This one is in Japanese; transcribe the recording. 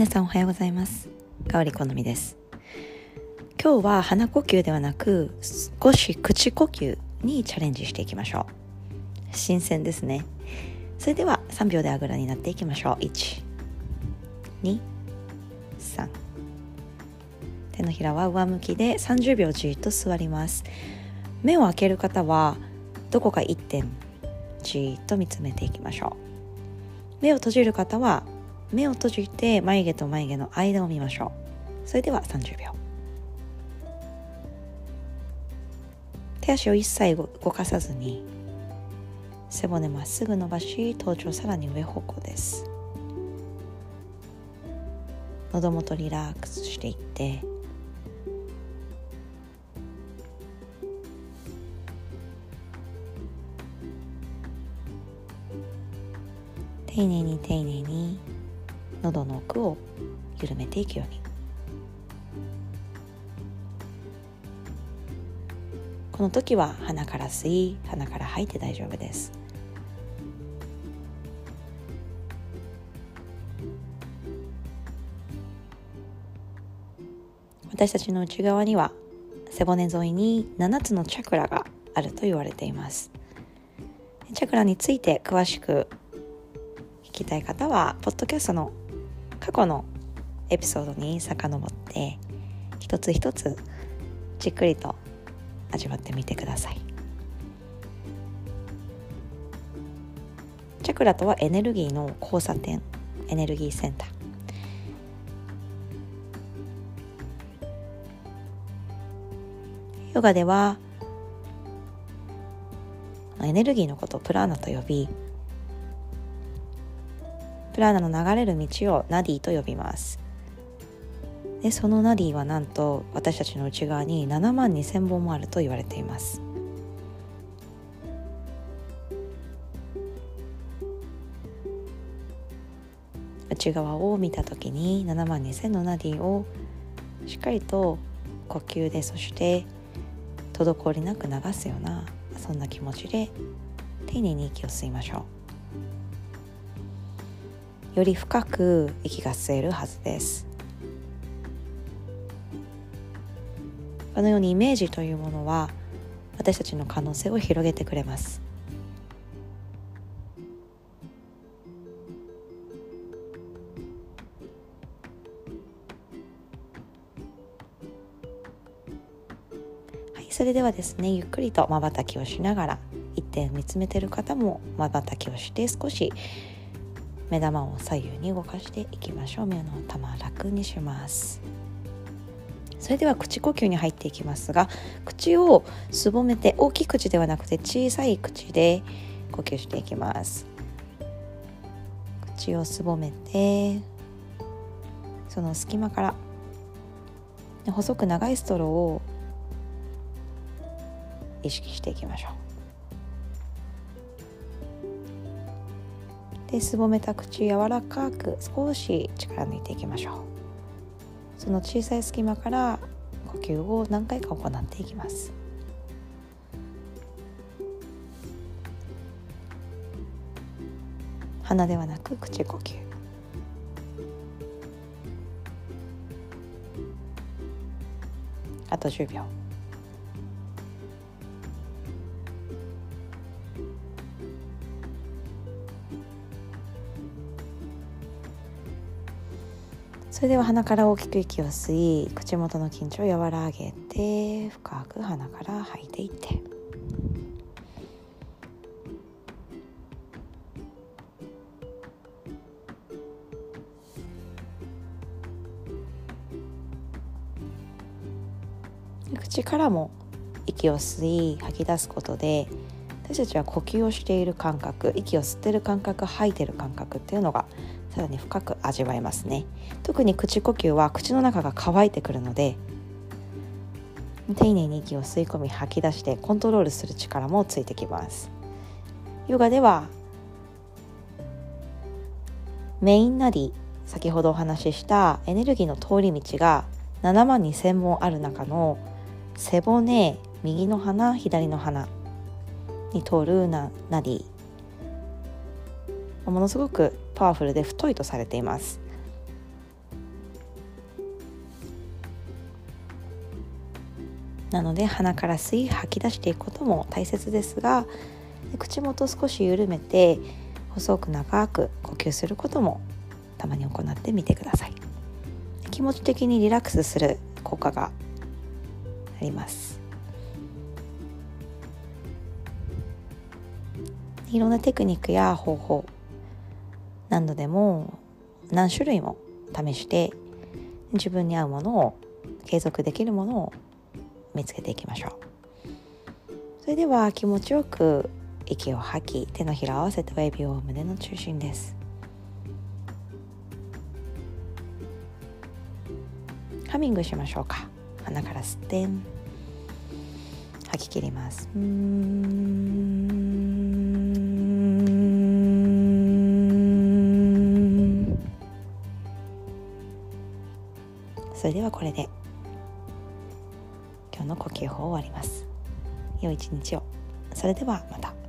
皆さんおはようございます。香り好みです。今日は鼻呼吸ではなく少し口呼吸にチャレンジしていきましょう。新鮮ですね。それでは3秒であぐらになっていきましょう。1 2 3手のひらは上向きで30秒じっと座ります。目を開ける方はどこか1点じっと見つめていきましょう。目を閉じる方は目を閉じて眉毛と眉毛の間を見ましょう。それでは30秒。手足を一切動かさずに背骨まっすぐ伸ばし頭頂さらに上方向です。喉元リラックスしていって。丁寧に丁寧に。喉の奥を緩めていくように。この時は鼻から吸い鼻から吐いて大丈夫です。私たちの内側には背骨沿いに7つのチャクラがあると言われています。チャクラについて詳しく聞きたい方はポッドキャストの過去のエピソードに遡って一つ一つじっくりと味わってみてください。チャクラとはエネルギーの交差点エネルギーセンター。ヨガではエネルギーのことをプラーナと呼びプラーナの流れる道をナディと呼びます。でそのナディはなんと私たちの内側に7万2,000本もあると言われています。内側を見た時に7万2,000のナディをしっかりと呼吸でそして滞りなく流すようなそんな気持ちで丁寧に息を吸いましょう。より深く息が吸えるはずです。このようにイメージというものは私たちの可能性を広げてくれます。はいそれではですねゆっくりとまばたきをしながら一点見つめてる方もまばたきをして少し目玉を左右に動かしていきましょう。目の玉楽にします。それでは口呼吸に入っていきますが口をすぼめて大きい口ではなくて小さい口で呼吸していきます。口をすぼめてその隙間から細く長いストローを意識していきましょう。ですぼめた口柔らかく少し力抜いていきましょう。その小さい隙間から呼吸を何回か行っていきます。鼻ではなく口呼吸。あと10秒。それでは鼻から大きく息を吸い口元の緊張を和らげて深く鼻から吐いていって。口からも息を吸い吐き出すことで私たちは呼吸をしている感覚息を吸ってる感覚吐いてる感覚っていうのがさらに深く味わえますね。特に口呼吸は口の中が乾いてくるので丁寧に息を吸い込み吐き出してコントロールする力もついてきます。ヨガではメインナディ先ほどお話ししたエネルギーの通り道が7万2,000本ある中の背骨右の鼻左の鼻に通るナナディ。ものすごくパワフルで太いとされています。なので鼻から吸い吐き出していくことも大切ですが口元少し緩めて細く長く呼吸することもたまに行ってみてください気持ち的にリラックスする効果がありますいろんなテクニックや方法何度でも何種類も試して自分に合うものを継続できるものを見つけていきましょう。それでは気持ちよく息を吐き手のひらを合わせて親指を胸の中心です。ハミングしましょうか。鼻から吸って吐き切ります。うん。それではこれで。今日の呼吸法を終わります。良い一日を。それではまた。